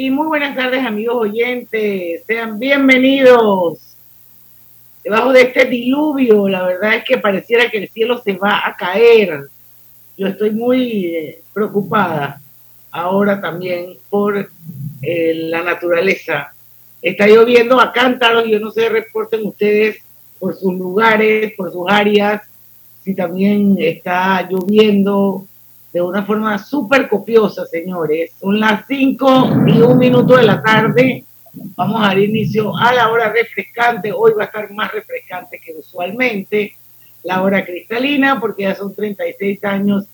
Y muy buenas tardes amigos oyentes, sean bienvenidos. Debajo de este diluvio, la verdad es que pareciera que el cielo se va a caer. Yo estoy muy eh, preocupada ahora también por eh, la naturaleza. Está lloviendo a cántaros, yo no sé, reporten ustedes por sus lugares, por sus áreas, si también está lloviendo de una forma súper copiosa, señores. Son las 5 y un minuto de la tarde. Vamos a dar inicio a la hora refrescante. Hoy va a estar más refrescante que usualmente. La hora cristalina, porque ya son 36 años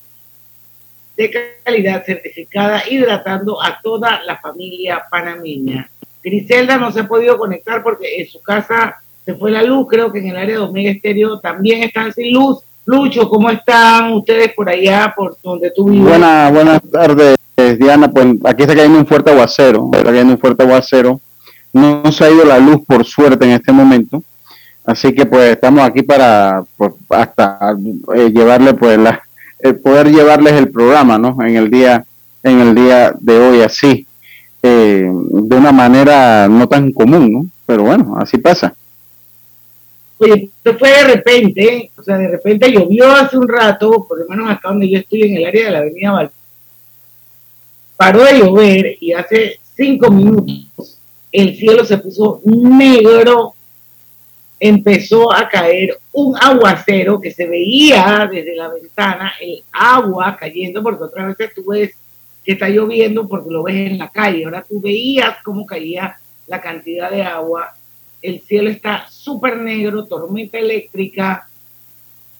de calidad certificada, hidratando a toda la familia panameña. Griselda no se ha podido conectar porque en su casa se fue la luz. Creo que en el área de Omega Estéreo también están sin luz Lucho, ¿cómo están ustedes por allá, por donde tú vives? Buenas, buenas tardes, Diana. Pues aquí está cayendo un fuerte aguacero, está cayendo un fuerte aguacero. No, se ha ido la luz, por suerte, en este momento. Así que pues estamos aquí para pues, hasta eh, llevarle pues la, el poder llevarles el programa, ¿no? En el día, en el día de hoy así, eh, de una manera no tan común, ¿no? Pero bueno, así pasa. Oye, esto fue de repente, o sea, de repente llovió hace un rato, por lo menos acá donde yo estoy en el área de la avenida Val. Paró de llover y hace cinco minutos el cielo se puso negro, empezó a caer un aguacero que se veía desde la ventana, el agua cayendo, porque otras veces tú ves que está lloviendo porque lo ves en la calle, ahora tú veías cómo caía la cantidad de agua el cielo está súper negro, tormenta eléctrica.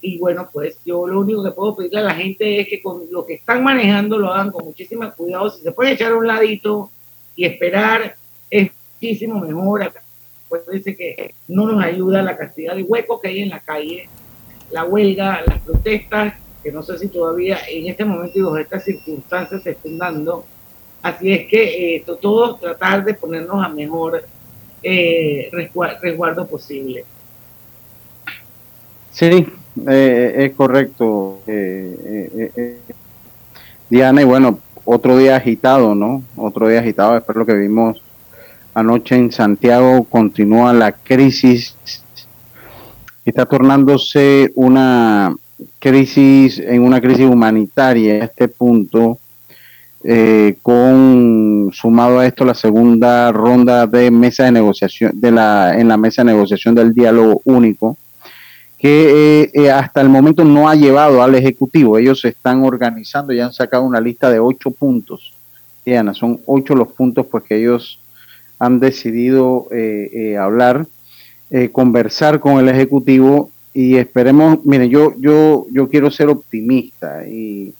Y bueno, pues yo lo único que puedo pedirle a la gente es que con lo que están manejando lo hagan con muchísimo cuidado. Si se puede echar a un ladito y esperar, es muchísimo mejor. Acuérdense que no nos ayuda la cantidad de huecos que hay en la calle, la huelga, las protestas, que no sé si todavía en este momento y bajo estas circunstancias se estén dando. Así es que eh, todos tratar de ponernos a mejor eh, resguardo posible. Sí, eh, es correcto, eh, eh, Diana, y bueno, otro día agitado, ¿no? Otro día agitado, después de lo que vimos anoche en Santiago, continúa la crisis, está tornándose una crisis, en una crisis humanitaria a este punto, eh, con sumado a esto la segunda ronda de mesa de negociación de la en la mesa de negociación del diálogo único que eh, eh, hasta el momento no ha llevado al ejecutivo. Ellos se están organizando y han sacado una lista de ocho puntos. Diana son ocho los puntos pues que ellos han decidido hablar conversar con el ejecutivo y esperemos mire yo yo yo quiero ser optimista y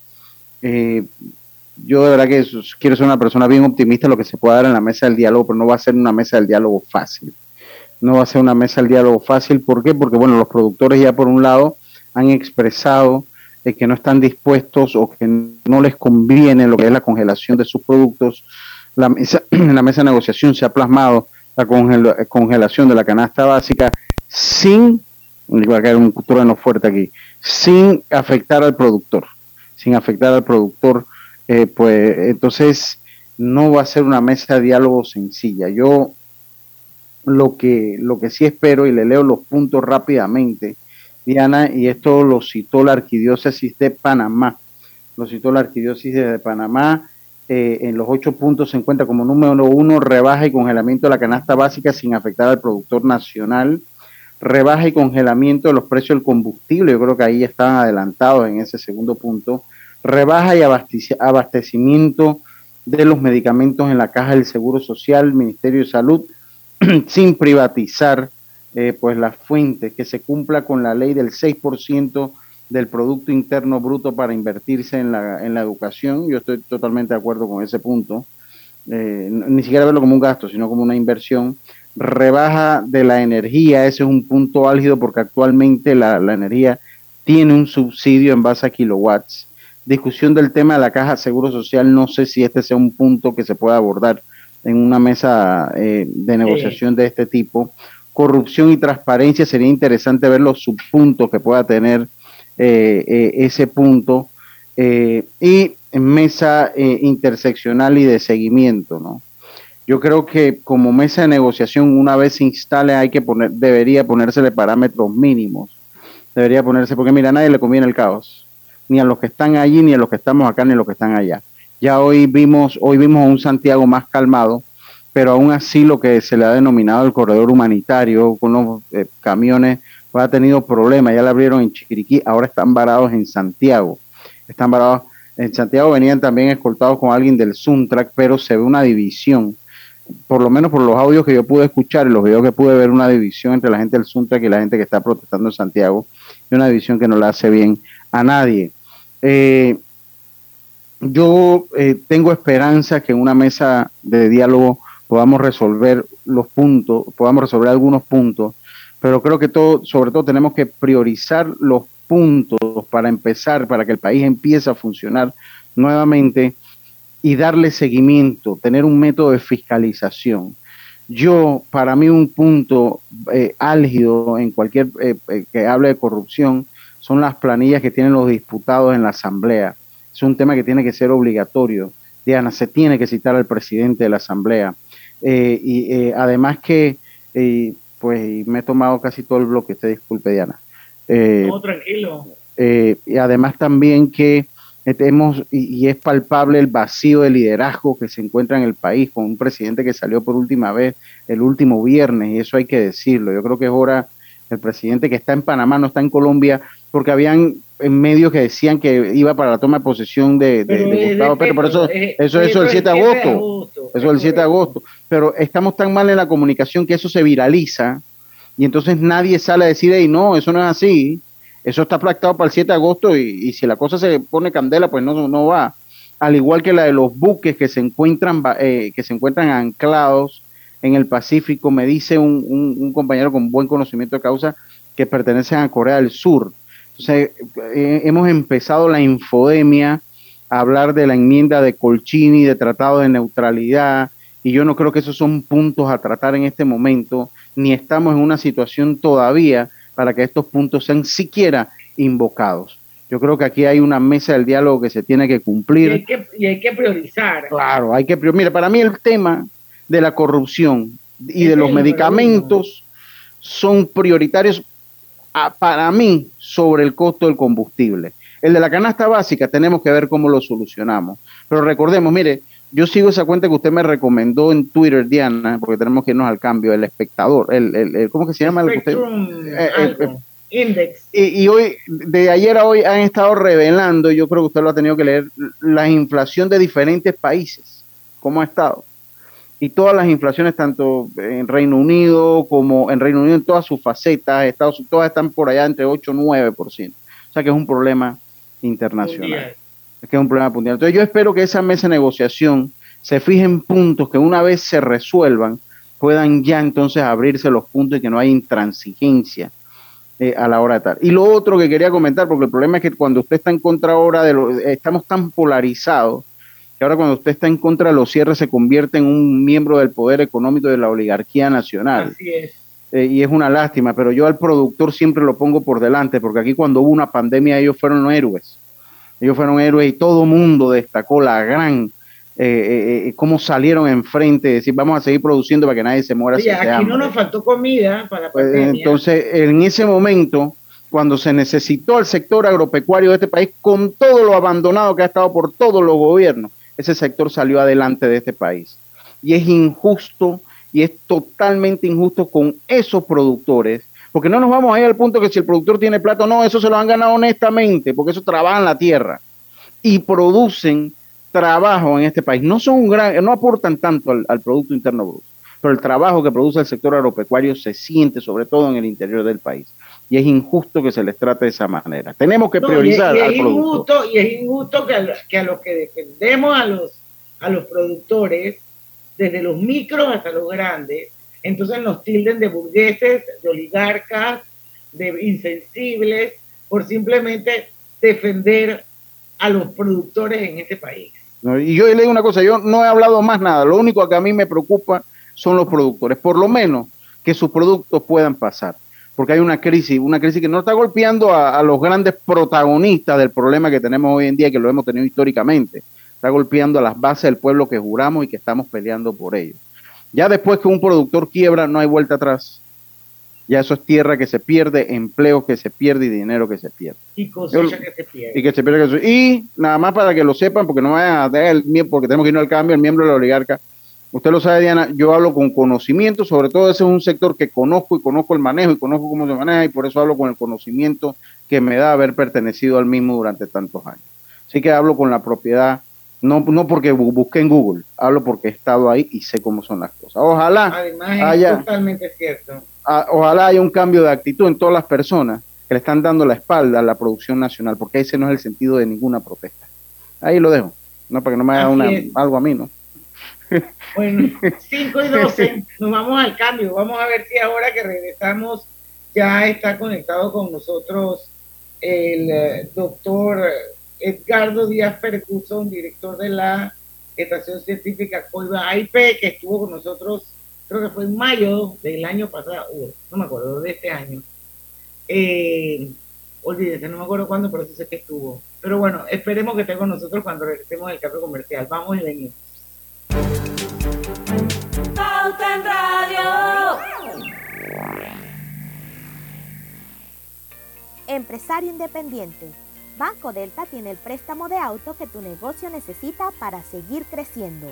yo de verdad que quiero ser una persona bien optimista lo que se pueda dar en la mesa del diálogo, pero no va a ser una mesa del diálogo fácil. No va a ser una mesa del diálogo fácil. ¿Por qué? Porque, bueno, los productores ya por un lado han expresado eh, que no están dispuestos o que no les conviene lo que es la congelación de sus productos. La mesa, en la mesa de negociación se ha plasmado la congelación de la canasta básica sin, va a caer un trueno fuerte aquí, sin afectar al productor, sin afectar al productor eh, pues entonces no va a ser una mesa de diálogo sencilla. Yo lo que, lo que sí espero, y le leo los puntos rápidamente, Diana, y esto lo citó la Arquidiócesis de Panamá, lo citó la Arquidiócesis de Panamá, eh, en los ocho puntos se encuentra como número uno rebaja y congelamiento de la canasta básica sin afectar al productor nacional, rebaja y congelamiento de los precios del combustible, yo creo que ahí están adelantados en ese segundo punto, rebaja y abastecimiento de los medicamentos en la caja del Seguro Social, Ministerio de Salud, sin privatizar eh, pues las fuentes, que se cumpla con la ley del 6% del Producto Interno Bruto para invertirse en la, en la educación. Yo estoy totalmente de acuerdo con ese punto. Eh, ni siquiera verlo como un gasto, sino como una inversión. Rebaja de la energía, ese es un punto álgido porque actualmente la, la energía tiene un subsidio en base a kilowatts. Discusión del tema de la caja Seguro Social, no sé si este sea un punto que se pueda abordar en una mesa eh, de negociación de este tipo. Corrupción y transparencia, sería interesante ver los subpuntos que pueda tener eh, eh, ese punto. y mesa interseccional y de seguimiento, ¿no? Yo creo que como mesa de negociación, una vez se instale, hay que poner, debería ponérsele parámetros mínimos. Debería ponerse, porque mira, a nadie le conviene el caos. Ni a los que están allí, ni a los que estamos acá, ni a los que están allá. Ya hoy vimos, hoy vimos un Santiago más calmado, pero aún así lo que se le ha denominado el corredor humanitario con los eh, camiones pues ha tenido problemas. Ya le abrieron en Chiquiriquí, ahora están varados en Santiago. Están varados en Santiago, venían también escoltados con alguien del Suntrack, pero se ve una división. Por lo menos por los audios que yo pude escuchar y los videos que pude ver, una división entre la gente del Suntrack y la gente que está protestando en Santiago, y una división que no le hace bien a nadie. Eh, yo eh, tengo esperanza que en una mesa de diálogo podamos resolver los puntos, podamos resolver algunos puntos, pero creo que todo, sobre todo tenemos que priorizar los puntos para empezar, para que el país empiece a funcionar nuevamente y darle seguimiento, tener un método de fiscalización. Yo, para mí, un punto eh, álgido en cualquier eh, que hable de corrupción son las planillas que tienen los diputados en la Asamblea es un tema que tiene que ser obligatorio. Diana, se tiene que citar al presidente de la Asamblea. Eh, y eh, además que, eh, pues, me he tomado casi todo el bloque, usted disculpe, Diana. no, tranquilo. y además también que tenemos, y, es palpable el vacío de liderazgo que se encuentra en el país con un presidente que salió por última vez el último viernes, y eso hay que decirlo. Yo creo que es hora, el presidente que está en Panamá, no está en Colombia, porque habían en medios que decían que iba para la toma de posesión de, Gustavo Petro, pero eso, eso, eso el 7 de agosto, eso es el 7 de agosto, pero estamos tan mal en la comunicación que eso se viraliza y entonces nadie sale a decir, hey, no, eso no es así, eso está pactado para el 7 de agosto y, si la cosa se pone candela, pues no, no va. Al igual que la de los buques que se encuentran, eh, que se encuentran anclados en el Pacífico, me dice un, un compañero con buen conocimiento de causa que pertenecen a Corea del Sur entonces, eh, hemos empezado la infodemia, a hablar de la enmienda de Colchini, de tratado de neutralidad, y yo no creo que esos son puntos a tratar en este momento, ni estamos en una situación todavía para que estos puntos sean siquiera invocados. Yo creo que aquí hay una mesa del diálogo que se tiene que cumplir. Y hay que, priorizar. Claro, hay que priorizar. Mira, para mí el tema de la corrupción y de los medicamentos son prioritarios para mí sobre el costo del combustible. El de la canasta básica tenemos que ver cómo lo solucionamos. Pero recordemos, mire, yo sigo esa cuenta que usted me recomendó en Twitter, Diana, porque tenemos que irnos al cambio, el espectador, el, el, ¿cómo que se llama? El, eh, eh, Index. Y, hoy, de ayer a hoy, han estado revelando, yo creo que usted lo ha tenido que leer, la inflación de diferentes países. ¿Cómo ha estado? Y todas las inflaciones, tanto en Reino Unido como en Reino Unido, en todas sus facetas, Estados Unidos, todas están por allá entre 8 y 9%. O sea que es un problema internacional. Es que es un problema mundial. Entonces yo espero que esa mesa de negociación se fije en puntos que una vez se resuelvan, puedan ya entonces abrirse los puntos y que no haya intransigencia eh, a la hora de tal. Y lo otro que quería comentar, porque el problema es que cuando usted está en contra ahora de lo, estamos tan polarizados, que ahora cuando usted está en contra de los cierres se convierte en un miembro del poder económico de la oligarquía nacional. Así es. Eh, y es una lástima, pero yo al productor siempre lo pongo por delante, porque aquí cuando hubo una pandemia ellos fueron héroes. Ellos fueron héroes y todo mundo destacó la gran, eh, eh, cómo salieron enfrente, decir, vamos a seguir produciendo para que nadie se muera. Sí, aquí no nos faltó comida para la pues. Entonces, en ese momento, cuando se necesitó el sector agropecuario de este país, con todo lo abandonado que ha estado por todos los gobiernos, ese sector salió adelante de este país. Y es injusto y es totalmente injusto con esos productores, porque no nos vamos a ir al punto que si el productor tiene plata no, eso se lo han ganado honestamente, porque eso trabaja en la tierra y producen trabajo en este país. No son un gran, no aportan tanto al, al Producto Interno Bruto, pero el trabajo que produce el sector agropecuario se siente sobre todo en el interior del país y es injusto que se les trate de esa manera. Tenemos que priorizar y, es, Injusto, y es injusto que a, los que defendemos a los, a los productores, desde los micros hasta los grandes, entonces nos tilden de burgueses, de oligarcas, de insensibles, por simplemente defender a los productores en este país. y yo le digo una cosa, yo no he hablado más nada, lo único que a mí me preocupa son los productores, por lo menos que sus productos puedan pasar porque hay una crisis, una crisis que no está golpeando a, los grandes protagonistas del problema que tenemos hoy en día, que lo hemos tenido históricamente. Está golpeando a las bases del pueblo que juramos y que estamos peleando por ellos. Ya después que un productor quiebra, no hay vuelta atrás. Ya eso es tierra que se pierde, empleo que se pierde y dinero que se pierde. Y cosecha que se pierde. Y que se pierde. Y nada más para que lo sepan, porque no vayan a tener el porque tenemos que irnos al cambio, el miembro de la oligarca Usted lo sabe, Diana, yo hablo con conocimiento, sobre todo ese es un sector que conozco y conozco el manejo y conozco cómo se maneja y por eso hablo con el conocimiento que me da haber pertenecido al mismo durante tantos años. Así que hablo con la propiedad, no, no porque busqué en Google, hablo porque he estado ahí y sé cómo son las cosas. Ojalá haya, totalmente cierto. ojalá haya un cambio de actitud en todas las personas que le están dando la espalda a la producción nacional, porque ese no es el sentido de ninguna protesta. Ahí lo dejo, no para que no me haga una, algo a mí, ¿no? Bueno, 5 y 12, nos vamos al cambio. Vamos a ver si ahora que regresamos ya está conectado con nosotros el eh, doctor Edgardo Díaz Percuson, director de la Estación Científica Coiba AIP, que estuvo con nosotros, creo que fue en mayo del año pasado, no me acuerdo, de este año. Eh, olvídese, no me acuerdo cuándo, pero sí sé que estuvo. Pero bueno, esperemos que esté con nosotros cuando regresemos del cambio comercial. Vamos y venimos. Pauta en Radio. Empresario independiente. Banco Delta tiene el préstamo de auto que tu negocio necesita para seguir creciendo.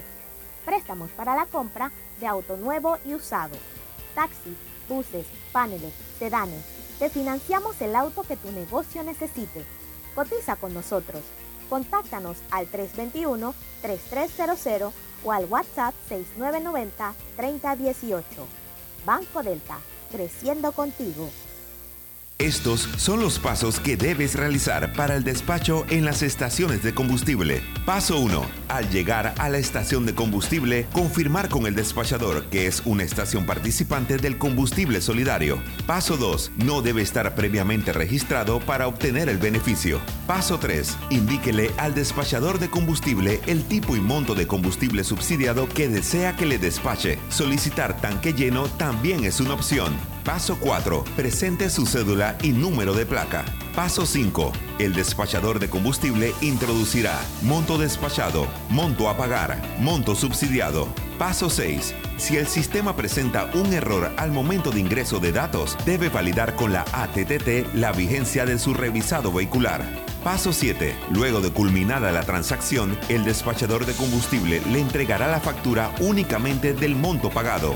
Préstamos para la compra de auto nuevo y usado. Taxis, buses, paneles, sedanes. Te financiamos el auto que tu negocio necesite. Cotiza con nosotros. Contáctanos al 321-3300 o al WhatsApp 6990-3018. Banco Delta, creciendo contigo. Estos son los pasos que debes realizar para el despacho en las estaciones de combustible. Paso 1. Al llegar a la estación de combustible, confirmar con el despachador que es una estación participante del combustible solidario. Paso 2. No debe estar previamente registrado para obtener el beneficio. Paso 3. Indíquele al despachador de combustible el tipo y monto de combustible subsidiado que desea que le despache. Solicitar tanque lleno también es una opción. Paso 4. Presente su cédula y número de placa. Paso 5. El despachador de combustible introducirá monto despachado, monto a pagar, monto subsidiado. Paso 6. Si el sistema presenta un error al momento de ingreso de datos, debe validar con la ATTT la vigencia de su revisado vehicular. Paso 7. Luego de culminada la transacción, el despachador de combustible le entregará la factura únicamente del monto pagado.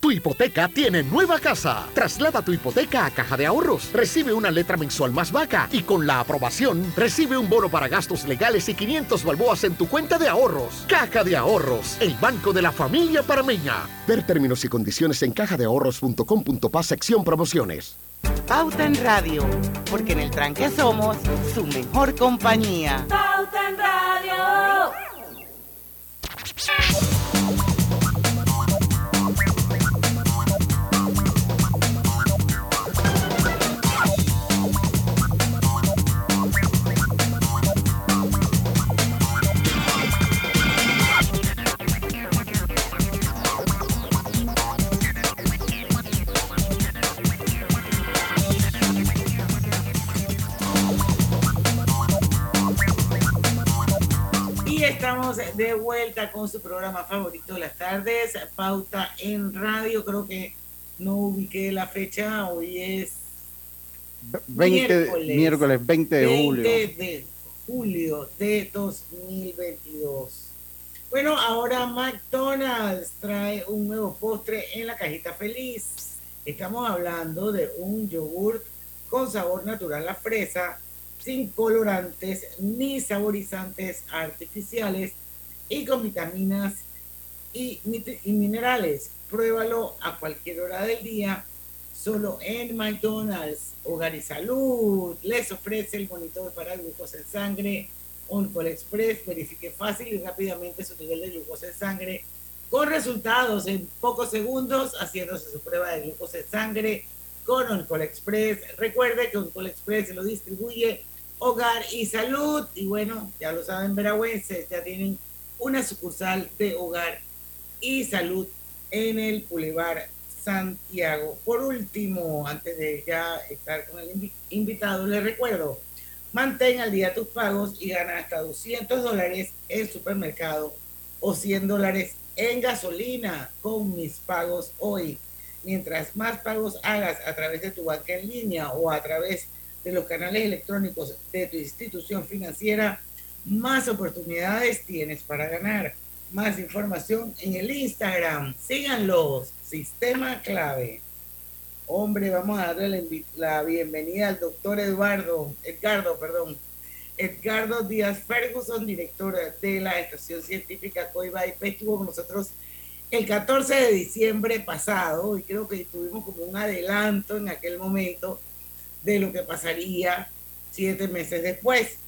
Tu hipoteca tiene nueva casa. Traslada tu hipoteca a Caja de Ahorros. Recibe una letra mensual más vaca y con la aprobación recibe un bono para gastos legales y 500 balboas en tu cuenta de ahorros. Caja de Ahorros, el banco de la familia parameña. Ver términos y condiciones en cajadeahorros.com.pa sección promociones. Pauta en Radio, porque en el tranque somos su mejor compañía. Pauta en Radio. De vuelta con su programa favorito de las tardes, Pauta en Radio. Creo que no ubiqué la fecha, hoy es 20, miércoles, 20 de 20 julio. de julio de 2022. Bueno, ahora McDonald's trae un nuevo postre en la cajita feliz. Estamos hablando de un yogurt con sabor natural a fresa sin colorantes ni saborizantes artificiales y con vitaminas y, minerales. Pruébalo a cualquier hora del día, solo en McDonald's. Hogar y Salud les ofrece el monitor para glucosa en sangre. OnCall Express verifique fácil y rápidamente su nivel de glucosa en sangre con resultados en pocos segundos haciéndose su prueba de glucosa en sangre con OnCall Express. Recuerde que OnCall Express lo distribuye Hogar y Salud. Y bueno, ya lo saben, veragüenses, ya tienen una sucursal de Hogar y Salud en el Boulevard Santiago. Por último, antes de ya estar con el invitado, les recuerdo, mantén al día tus pagos y gana hasta 200 dólares en supermercado o 100 dólares en gasolina con mis pagos hoy. Mientras más pagos hagas a través de tu banca en línea o a través de los canales electrónicos de tu institución financiera, más oportunidades tienes para ganar. Más información en el Instagram. Síganlos. Sistema clave. Hombre, vamos a darle la, bienvenida al doctor Eduardo, Edgardo, perdón. Edgardo Díaz Ferguson, director de la Estación Científica COIBA estuvo con nosotros el 14 de diciembre pasado y creo que tuvimos como un adelanto en aquel momento de lo que pasaría siete meses después.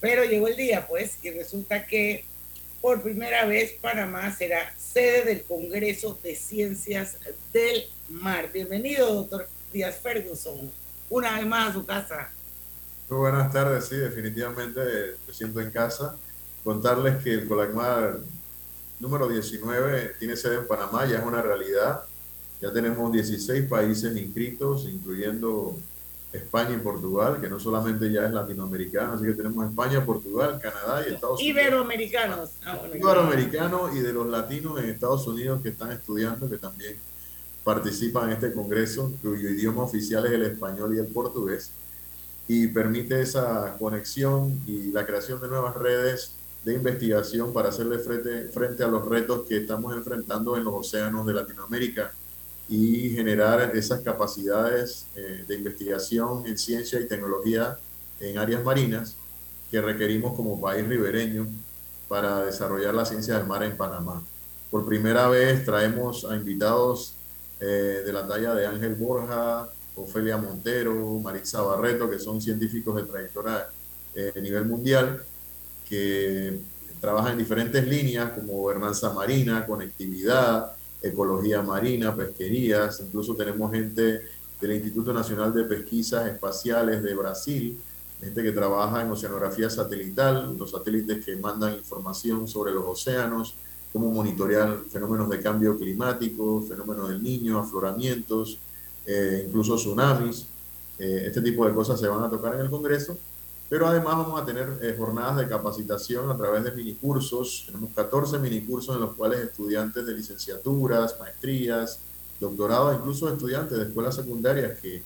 Pero llegó el día, pues, y resulta que por primera vez Panamá será sede del Congreso de Ciencias del Mar. Bienvenido, doctor Díaz Ferguson, una vez más a su casa. Muy buenas tardes, sí, definitivamente me siento en casa. Contarles que el Colagmar número 19 tiene sede en Panamá, ya es una realidad. Ya tenemos 16 países inscritos, incluyendo España y Portugal, que no solamente ya es latinoamericano, así que tenemos España, Portugal, Canadá y Estados Unidos. Iberoamericanos. Ah, Iberoamericanos y de los latinos en Estados Unidos que están estudiando, que también participan en este congreso, cuyo idioma oficial es el español y el portugués, y permite esa conexión y la creación de nuevas redes de investigación para hacerle frente, frente a los retos que estamos enfrentando en los océanos de Latinoamérica y generar esas capacidades eh, de investigación en ciencia y tecnología en áreas marinas que requerimos como país ribereño para desarrollar la ciencia del mar en Panamá. Por primera vez traemos a invitados eh, de la talla de Ángel Borja, Ofelia Montero, Maritza Barreto, que son científicos de trayectoria eh, a nivel mundial, que trabajan en diferentes líneas como gobernanza marina, conectividad, ecología marina, pesquerías, incluso tenemos gente del Instituto Nacional de Pesquisas Espaciales de Brasil, gente que trabaja en oceanografía satelital, los satélites que mandan información sobre los océanos, cómo monitorear fenómenos de cambio climático, fenómenos del niño, afloramientos, eh, incluso tsunamis. Eh, este tipo de cosas se van a tocar en el Congreso pero además vamos a tener eh, jornadas de capacitación a través de minicursos. Tenemos 14 minicursos en los cuales estudiantes de licenciaturas, maestrías, doctorados, incluso estudiantes de escuelas secundarias que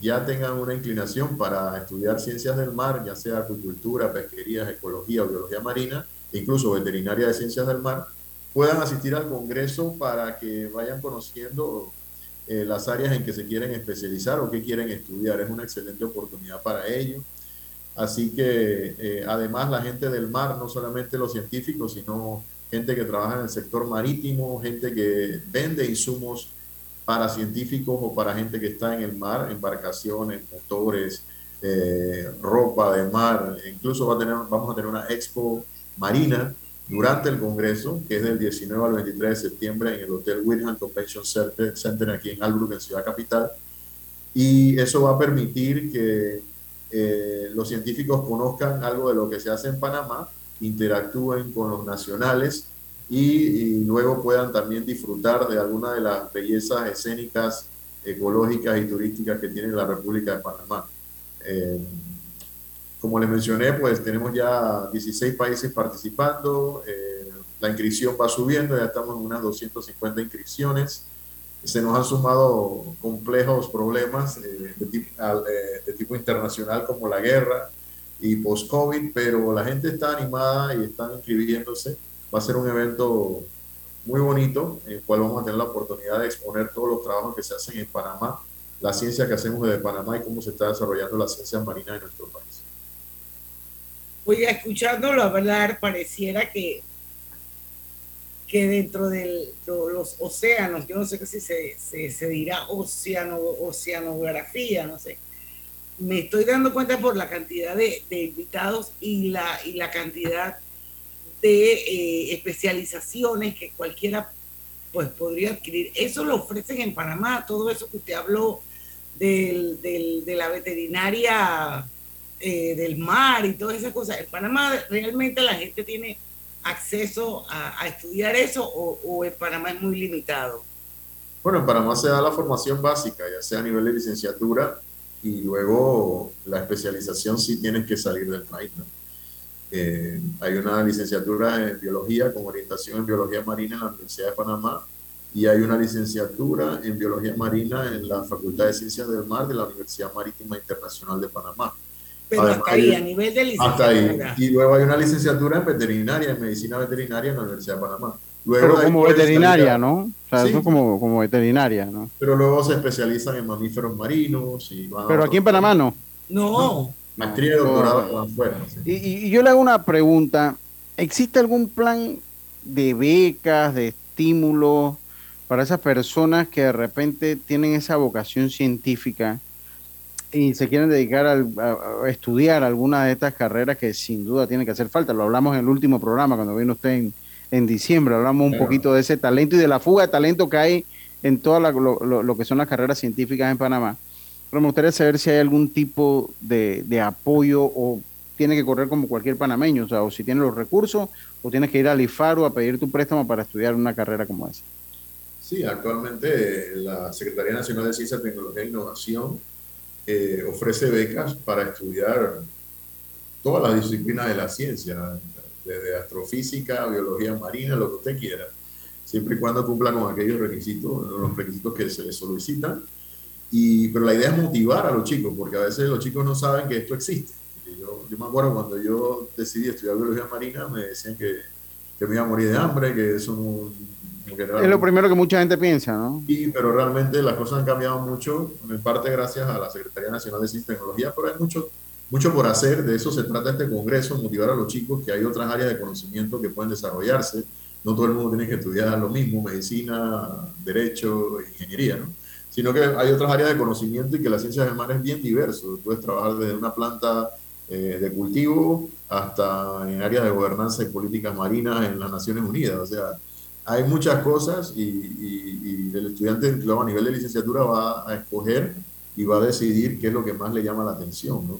ya tengan una inclinación para estudiar ciencias del mar, ya sea acuicultura, pesquería, ecología biología marina, incluso veterinaria de ciencias del mar, puedan asistir al Congreso para que vayan conociendo eh, las áreas en que se quieren especializar o que quieren estudiar. Es una excelente oportunidad para ellos. Así que eh, además la gente del mar, no solamente los científicos, sino gente que trabaja en el sector marítimo, gente que vende insumos para científicos o para gente que está en el mar, embarcaciones, motores, eh, ropa de mar. Incluso va a tener, vamos a tener una expo marina durante el Congreso, que es del 19 al 23 de septiembre en el Hotel Wilhelm Convention Center aquí en Albrook, en Ciudad Capital. Y eso va a permitir que eh, los científicos conozcan algo de lo que se hace en Panamá, interactúen con los nacionales y, luego puedan también disfrutar de alguna de las bellezas escénicas, ecológicas y turísticas que tiene la República de Panamá. Eh, como les mencioné, pues tenemos ya 16 países participando, eh, la inscripción va subiendo, ya estamos en unas 250 inscripciones se nos han sumado complejos problemas eh, de, tipo, eh, de, tipo, internacional como la guerra y post-COVID, pero la gente está animada y están inscribiéndose. Va a ser un evento muy bonito, en el cual vamos a tener la oportunidad de exponer todos los trabajos que se hacen en Panamá, la ciencia que hacemos desde Panamá y cómo se está desarrollando la ciencia marina en nuestro país. Oye, escuchándolo hablar, pareciera que que dentro de los océanos, yo no sé si se, se, dirá oceano, oceanografía, no sé, me estoy dando cuenta por la cantidad de, invitados y la, y la cantidad de eh, especializaciones que cualquiera pues podría adquirir. Eso lo ofrecen en Panamá, todo eso que usted habló del, de la veterinaria eh, del mar y todas esas cosas. En Panamá realmente la gente tiene acceso a, estudiar eso o, en Panamá es muy limitado? Bueno, en Panamá se da la formación básica, ya sea a nivel de licenciatura y luego la especialización sí tienes que salir del país. Eh, hay una licenciatura en biología con orientación en biología marina en la Universidad de Panamá y hay una licenciatura en biología marina en la Facultad de Ciencias del Mar de la Universidad Marítima Internacional de Panamá. Pero hasta ahí, a nivel de licenciatura. Y luego hay una licenciatura en veterinaria, en medicina veterinaria en la Universidad de Panamá. Luego Pero como veterinaria, ¿no? O sea, eso como, como veterinaria, ¿no? Pero luego se especializan en mamíferos marinos. Y Pero aquí en Panamá no. No. Maestría y doctorado afuera. Y, y yo le hago una pregunta. ¿Existe algún plan de becas, de estímulos para esas personas que de repente tienen esa vocación científica? Y se quieren dedicar a, estudiar alguna de estas carreras que sin duda tienen que hacer falta. Lo hablamos en el último programa cuando vino usted en, diciembre, hablamos un poquito de ese talento y de la fuga de talento que hay en todo lo, que son las carreras científicas en Panamá. Pero me gustaría saber si hay algún tipo de, apoyo o tiene que correr como cualquier panameño, o sea, o si tiene los recursos o tienes que ir al IFARO a pedir tu préstamo para estudiar una carrera como esa. Sí, actualmente la Secretaría Nacional de Ciencia, Tecnología e Innovación eh, ofrece becas para estudiar todas las disciplinas de la ciencia, desde astrofísica, biología marina, lo que usted quiera, siempre y cuando cumpla con aquellos requisitos, los requisitos que se les solicitan. Y, pero la idea es motivar a los chicos, porque a veces los chicos no saben que esto existe. Yo, yo me acuerdo cuando yo decidí estudiar biología marina, me decían que, que me iba a morir de hambre, que eso no, es lo primero que mucha gente piensa, ¿no? Sí, pero realmente las cosas han cambiado mucho, en parte gracias a la Secretaría Nacional de Ciencia y Tecnología, pero hay mucho, mucho por hacer, de eso se trata este congreso, motivar a los chicos que hay otras áreas de conocimiento que pueden desarrollarse, no todo el mundo tiene que estudiar lo mismo, medicina, derecho, ingeniería, ¿no? sino que hay otras áreas de conocimiento y que la ciencia del mar es bien diverso, puedes trabajar desde una planta eh, de cultivo hasta en áreas de gobernanza y políticas marinas en las Naciones Unidas, o sea, hay muchas cosas y, el estudiante a nivel de licenciatura va a escoger y va a decidir qué es lo que más le llama la atención. ¿no?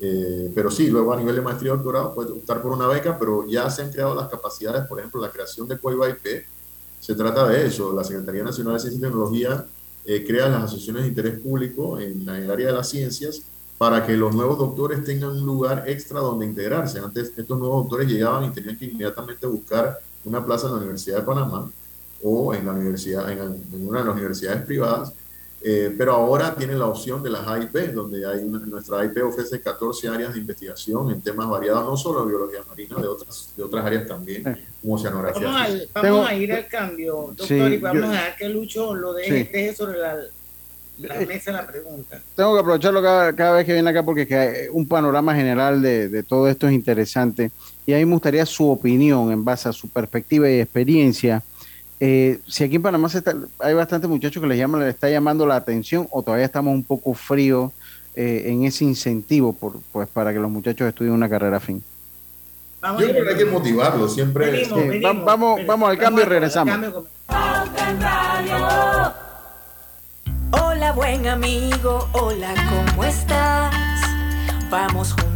Eh, pero sí, luego a nivel de maestría y doctorado puede optar por una beca, pero ya se han creado las capacidades, por ejemplo, la creación de COIBA IP, se trata de eso. La Secretaría Nacional de Ciencia y Tecnología eh, crea las asociaciones de interés público en, en el área de las ciencias para que los nuevos doctores tengan un lugar extra donde integrarse. Antes estos nuevos doctores llegaban y tenían que inmediatamente buscar una plaza en la Universidad de Panamá o en, la universidad, en, una de las universidades privadas, eh, pero ahora tienen la opción de las AIP, donde hay nuestra AIP ofrece 14 áreas de investigación en temas variados, no solo de biología marina, de otras, de otras áreas también, como oceanografía. Vamos, a, ir al cambio, doctor, y vamos a dejar que Lucho lo deje, sobre la, la eh, mesa la pregunta. Tengo que aprovecharlo cada, cada vez que viene acá porque un panorama general de, de todo esto es interesante y a mí me gustaría su opinión en base a su perspectiva y experiencia. Eh, si aquí en Panamá hay bastantes muchachos que les llaman, le está llamando la atención o todavía estamos un poco fríos eh, en ese incentivo por, pues, para que los muchachos estuden una carrera fin. Yo creo que hay que motivarlos siempre. vamos, vamos al cambio y regresamos. Hola buen amigo, hola, ¿cómo estás? Vamos juntos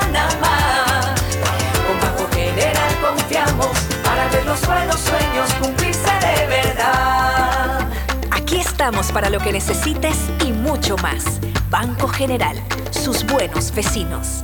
Los buenos sueños cumplirse de verdad. Aquí estamos para lo que necesites y mucho más. Banco General, sus buenos vecinos.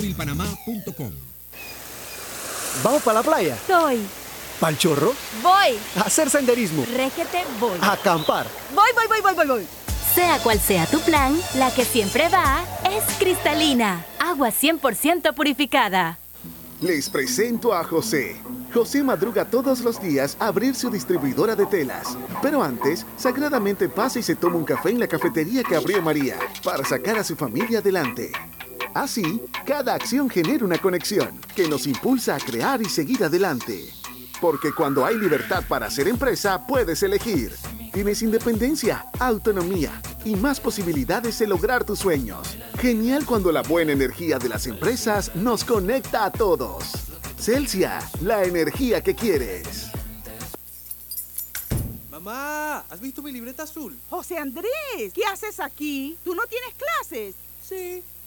móvilpanamá.com. ¿Vamos para la playa? Soy. ¿Pal chorro? Voy. A hacer senderismo. Régete, voy. A acampar. Voy, voy, voy, voy, voy, voy. Sea cual sea tu plan, la que siempre va es cristalina. Agua 100% purificada. Les presento a José. José madruga todos los días a abrir su distribuidora de telas. Pero antes, sagradamente pasa y se toma un café en la cafetería que abrió María para sacar a su familia adelante. Así, cada acción genera una conexión que nos impulsa a crear y seguir adelante. Porque cuando hay libertad para hacer empresa, puedes elegir. Tienes independencia, autonomía y más posibilidades de lograr tus sueños. Genial cuando la buena energía de las empresas nos conecta a todos. Celsia, la energía que quieres. Mamá, ¿has visto mi libreta azul? José Andrés, ¿qué haces aquí? ¿Tú no tienes clases? Sí,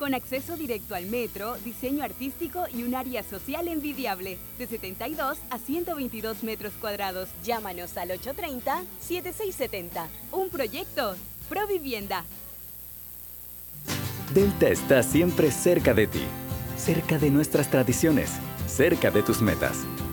con acceso directo al metro, diseño artístico y un área social envidiable, de 72 a 122 metros cuadrados. Llámanos al 830-7670. Un proyecto, Provivienda. Delta está siempre cerca de ti, cerca de nuestras tradiciones, cerca de tus metas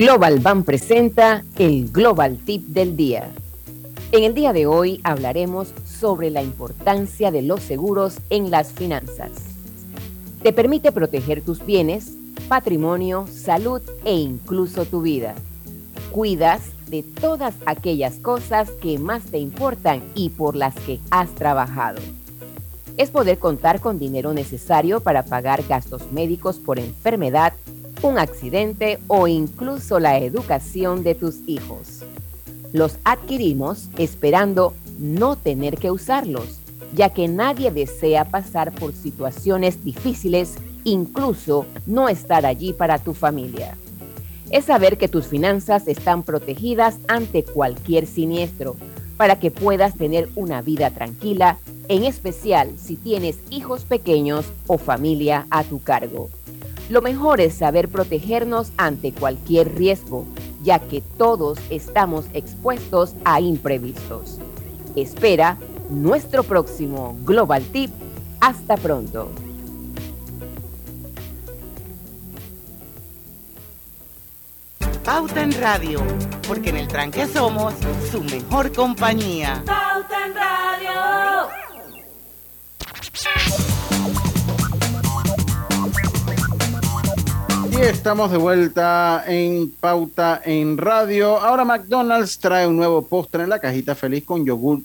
Global Bank presenta el Global Tip del día. En el día de hoy hablaremos sobre la importancia de los seguros en las finanzas. Te permite proteger tus bienes, patrimonio, salud e incluso tu vida. Cuidas de todas aquellas cosas que más te importan y por las que has trabajado. Es poder contar con dinero necesario para pagar gastos médicos por enfermedad un accidente o incluso la educación de tus hijos. Los adquirimos esperando no tener que usarlos, ya que nadie desea pasar por situaciones difíciles, incluso no estar allí para tu familia. Es saber que tus finanzas están protegidas ante cualquier siniestro, para que puedas tener una vida tranquila, en especial si tienes hijos pequeños o familia a tu cargo. Lo mejor es saber protegernos ante cualquier riesgo, ya que todos estamos expuestos a imprevistos. Espera nuestro próximo Global Tip. Hasta pronto. Pauta en Radio, porque en el tranque somos su mejor compañía. Pauta en Radio. Y estamos de vuelta en Pauta en Radio. Ahora McDonald's trae un nuevo postre en la cajita feliz con yogur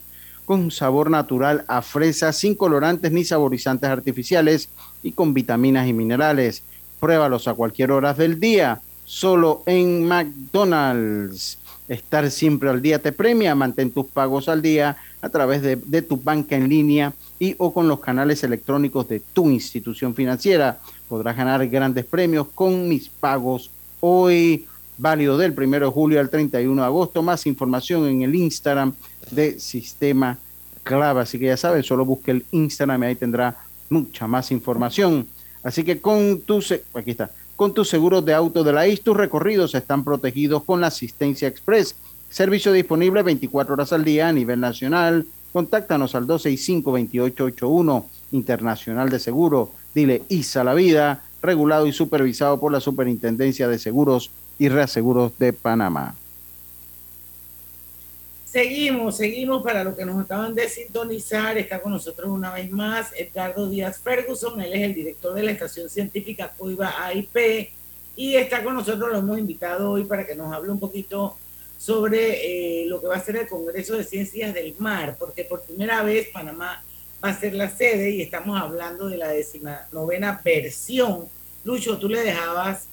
con sabor natural a fresa, sin colorantes ni saborizantes artificiales y con vitaminas y minerales. Pruébalos a cualquier hora del día, solo en McDonald's. Estar siempre al día te premia, mantén tus pagos al día a través de, de tu banca en línea y o con los canales electrónicos de tu institución financiera podrás ganar grandes premios con mis pagos hoy, válido del 1 de julio al 31 de agosto. Más información en el Instagram de Sistema Clave. Así que ya sabes, solo busque el Instagram y ahí tendrá mucha más información. Así que con tus, aquí está, con tus seguros de auto de la IS, tus recorridos están protegidos con la asistencia express. Servicio disponible 24 horas al día a nivel nacional. Contáctanos al 265-2881 Internacional de Seguro Dile ISA la vida, regulado y supervisado por la Superintendencia de Seguros y Reaseguros de Panamá. Seguimos, seguimos para lo que nos acaban de sintonizar. Está con nosotros una vez más Edgardo Díaz Ferguson. Él es el director de la Estación Científica Cuiva AIP y está con nosotros. Lo hemos invitado hoy para que nos hable un poquito sobre eh, lo que va a ser el Congreso de Ciencias del Mar, porque por primera vez Panamá va a ser la sede y estamos hablando de la novena versión. Lucho, tú le dejabas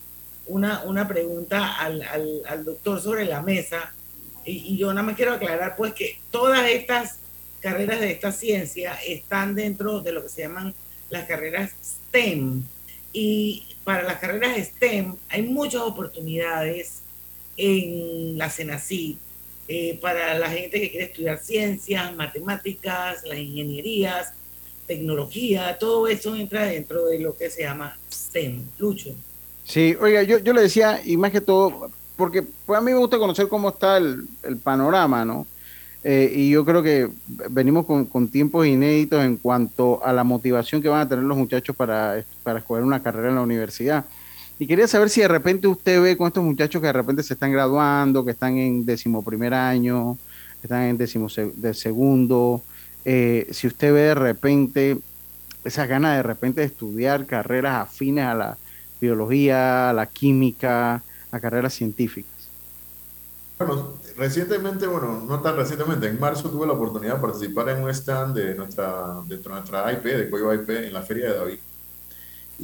una, una pregunta al, al doctor sobre la mesa y, yo nada más quiero aclarar pues que todas estas carreras de esta ciencia están dentro de lo que se llaman las carreras STEM. Y para las carreras STEM hay muchas oportunidades en la CENACID eh, para la gente que quiere estudiar ciencias, matemáticas, las ingenierías, tecnología, todo eso entra dentro de lo que se llama STEM. Lucho. Sí, oiga, yo, yo le decía, y más que todo, porque pues a mí me gusta conocer cómo está el, panorama, ¿no? Eh, y yo creo que venimos con, tiempos inéditos en cuanto a la motivación que van a tener los muchachos para, para escoger una carrera en la universidad. Y quería saber si de repente usted ve con estos muchachos que de repente se están graduando, que están en décimo primer año, que están en décimo de segundo, eh, si usted ve de repente esa gana de repente de estudiar carreras afines a la biología, a la química, a carreras científicas. Bueno, recientemente, bueno, no tan recientemente, en marzo tuve la oportunidad de participar en un stand de nuestra, de nuestra IP, de Coyo IP, en la Feria de David.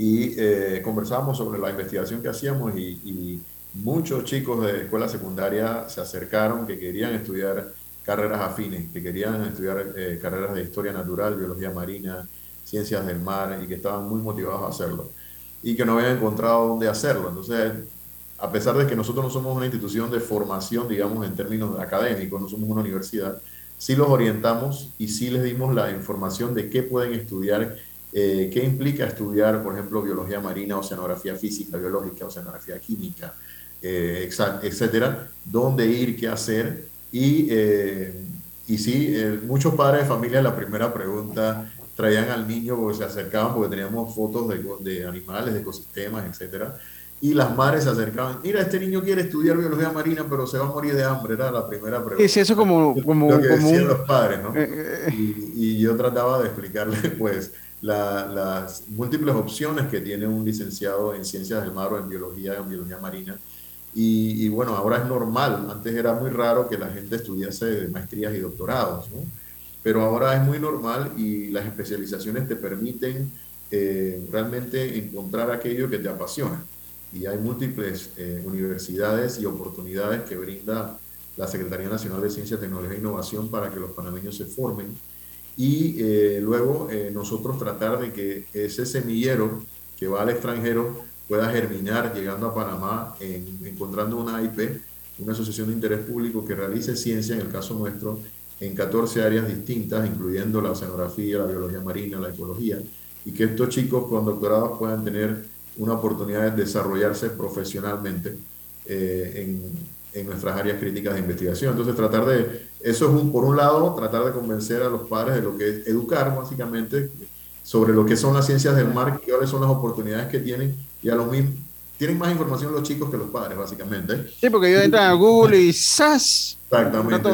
Y eh, conversábamos sobre la investigación que hacíamos y, muchos chicos de escuela secundaria se acercaron que querían estudiar carreras afines, que querían estudiar eh, carreras de historia natural, biología marina, ciencias del mar y que estaban muy motivados a hacerlo y que no habían encontrado dónde hacerlo. Entonces, a pesar de que nosotros no somos una institución de formación, digamos, en términos académicos, no somos una universidad, sí los orientamos y sí les dimos la información de qué pueden estudiar, eh, qué implica estudiar, por ejemplo, biología marina, oceanografía física, biológica, oceanografía química, eh, etcétera, dónde ir, qué hacer. Y, eh, y sí, muchos padres de familia, la primera pregunta, traían al niño porque se acercaban porque teníamos fotos de, de animales, de ecosistemas, etcétera y las madres se acercaban. Mira, este niño quiere estudiar biología marina, pero se va a morir de hambre, era la primera pregunta. Sí, eso como, como, Lo que como decían un- los padres, ¿no? Eh, eh, Y, y yo trataba de explicarle, pues, la- las múltiples opciones que tiene un licenciado en ciencias del mar o en biología, en biología marina. Y, y bueno, ahora es normal. Antes era muy raro que la gente estudiase maestrías y doctorados, ¿no? Pero ahora es muy normal y las especializaciones te permiten eh, realmente encontrar aquello que te apasiona y hay múltiples eh, universidades y oportunidades que brinda la Secretaría Nacional de Ciencia, Tecnología e Innovación para que los panameños se formen y eh, luego eh, nosotros tratar de que ese semillero que va al extranjero pueda germinar llegando a Panamá en- encontrando una AIP, una asociación de interés público que realice ciencia, en el caso nuestro, en 14 áreas distintas, incluyendo la oceanografía, la biología marina, la ecología, y que estos chicos con doctorados puedan tener una oportunidad de desarrollarse profesionalmente eh, en, en nuestras áreas críticas de investigación. Entonces, tratar de, eso es un, por un lado, tratar de convencer a los padres de lo que es educar, básicamente, sobre lo que son las ciencias del mar, cuáles son las oportunidades que tienen, y a los mismos, tienen más información los chicos que los padres, básicamente. Sí, porque ellos entran a Google y ¡zas! Exactamente.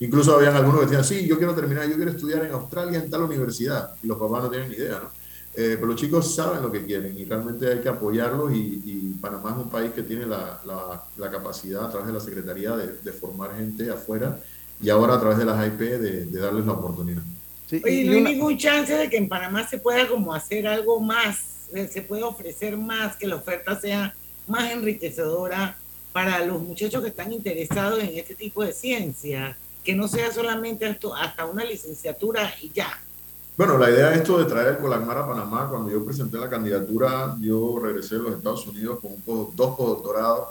Incluso habían algunos que decían, sí, yo quiero terminar, yo quiero estudiar en Australia en tal universidad. Y los papás no tienen ni idea, ¿no? Eh, pero los chicos saben lo que quieren y realmente hay que apoyarlos y, y Panamá es un país que tiene la, la- la capacidad a través de la Secretaría de, de formar gente afuera y ahora a través de las IP de, de darles la oportunidad. Oye, no hay ningún chance de que en Panamá se pueda como hacer algo más, eh, se puede ofrecer más, que la oferta sea más enriquecedora para los muchachos que están interesados en este tipo de ciencia, que no sea solamente esto, hasta una licenciatura y ya. Bueno, la idea de esto de traer el Colagmar a Panamá, cuando yo presenté la candidatura, yo regresé a los Estados Unidos con un dos postdoctorados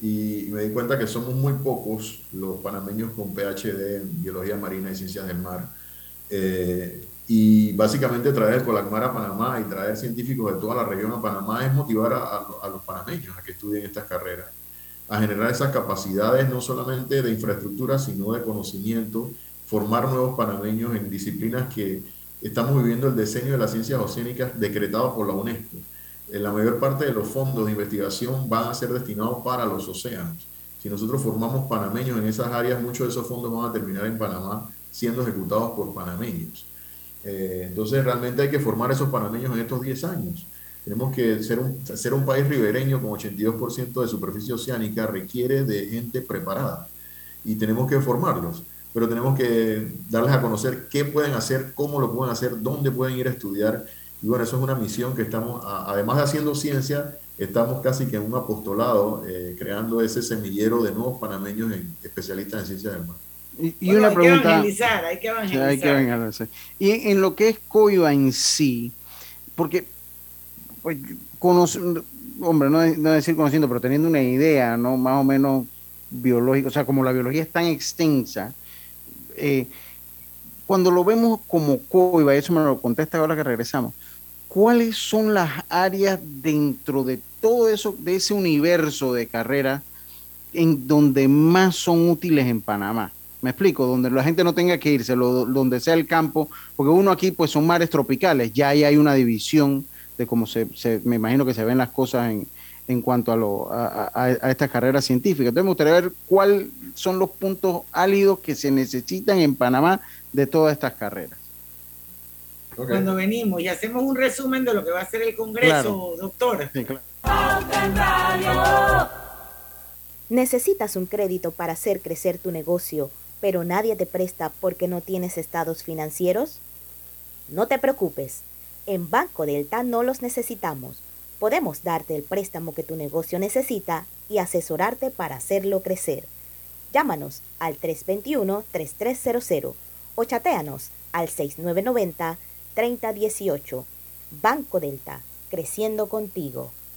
y me di cuenta que somos muy pocos los panameños con PhD en biología marina y ciencias del mar. Eh, y básicamente traer el Colagmar a Panamá y traer científicos de toda la región a Panamá es motivar a, a los panameños a que estudien estas carreras, a generar esas capacidades no solamente de infraestructura, sino de conocimiento, formar nuevos panameños en disciplinas que estamos viviendo el diseño de las ciencias oceánicas decretado por la UNESCO. En la mayor parte de los fondos de investigación van a ser destinados para los océanos. Si nosotros formamos panameños en esas áreas, muchos de esos fondos van a terminar en Panamá siendo ejecutados por panameños. Eh, entonces realmente hay que formar esos panameños en estos 10 años. Tenemos que ser un, ser un país ribereño con 82% de superficie oceánica requiere de gente preparada y tenemos que formarlos, pero tenemos que darles a conocer qué pueden hacer, cómo lo pueden hacer, dónde pueden ir a estudiar. Y bueno, eso es una misión que estamos, a- además de haciendo ciencia, estamos casi que en un apostolado eh, creando ese semillero de nuevos panameños en- especialistas en ciencias del mar. Y, y Bueno, una hay que pregunta. evangelizar, hay que evangelizar. hay que evangelizar. Y en, en lo que es COIBA en sí, porque, pues, conoce- hombre, no, no decir conociendo, pero teniendo una idea, ¿no? Más o menos biológica, o sea, como la biología es tan extensa, eh, cuando lo vemos como COIBA, eso me lo contesta ahora que regresamos, ¿cuáles son las áreas dentro de todo eso, de ese universo de carreras en donde más son útiles en Panamá? Me explico, donde la gente no tenga que irse, donde sea el campo, porque uno aquí pues son mares tropicales, ya ahí hay una división de cómo se, se- me imagino que se ven las cosas en, en cuanto a, lo, a, a- a estas carreras científicas. Entonces me gustaría ver cuáles son los puntos álidos que se necesitan en Panamá de todas estas carreras. Cuando venimos y hacemos un resumen de lo que va a ser el Congreso, Claro. doctor. Sí, claro. ¿Necesitas un crédito para hacer crecer tu negocio, pero nadie te presta porque no tienes estados financieros? No te preocupes, en Banco Delta no los necesitamos. Podemos darte el préstamo que tu negocio necesita y asesorarte para hacerlo crecer. Llámanos al 321-3300 o chateanos al 3018. Banco Delta, creciendo contigo.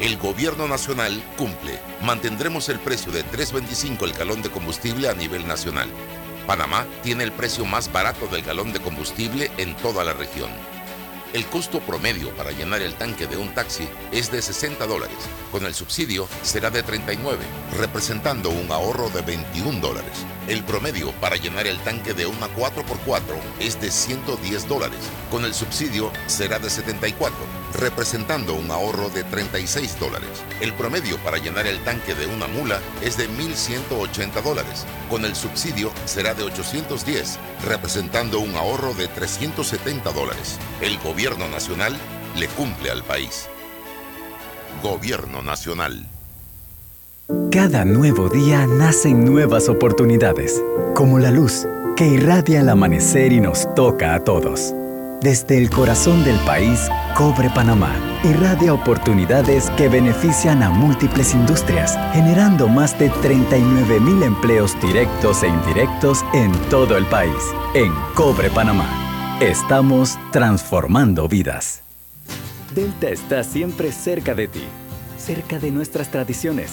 El gobierno nacional cumple. Mantendremos el precio de 3.25 el galón de combustible a nivel nacional. Panamá tiene el precio más barato del galón de combustible en toda la región. El costo promedio para llenar el tanque de un taxi es de 60 dólares. Con el subsidio será de 39, representando un ahorro de 21 dólares. El promedio para llenar el tanque de una 4x4 es de 110 dólares. Con el subsidio será de 74, representando un ahorro de 36 dólares. El promedio para llenar el tanque de una mula es de 1.180 dólares. Con el subsidio será de 810, representando un ahorro de 370 dólares. El gobierno nacional le cumple al país. Gobierno nacional. Cada nuevo día nacen nuevas oportunidades, como la luz que irradia al amanecer y nos toca a todos. Desde el corazón del país, Cobre Panamá irradia oportunidades que benefician a múltiples industrias, generando más de 39 mil empleos directos e indirectos en todo el país. En Cobre Panamá, estamos transformando vidas. Delta está siempre cerca de ti, cerca de nuestras tradiciones,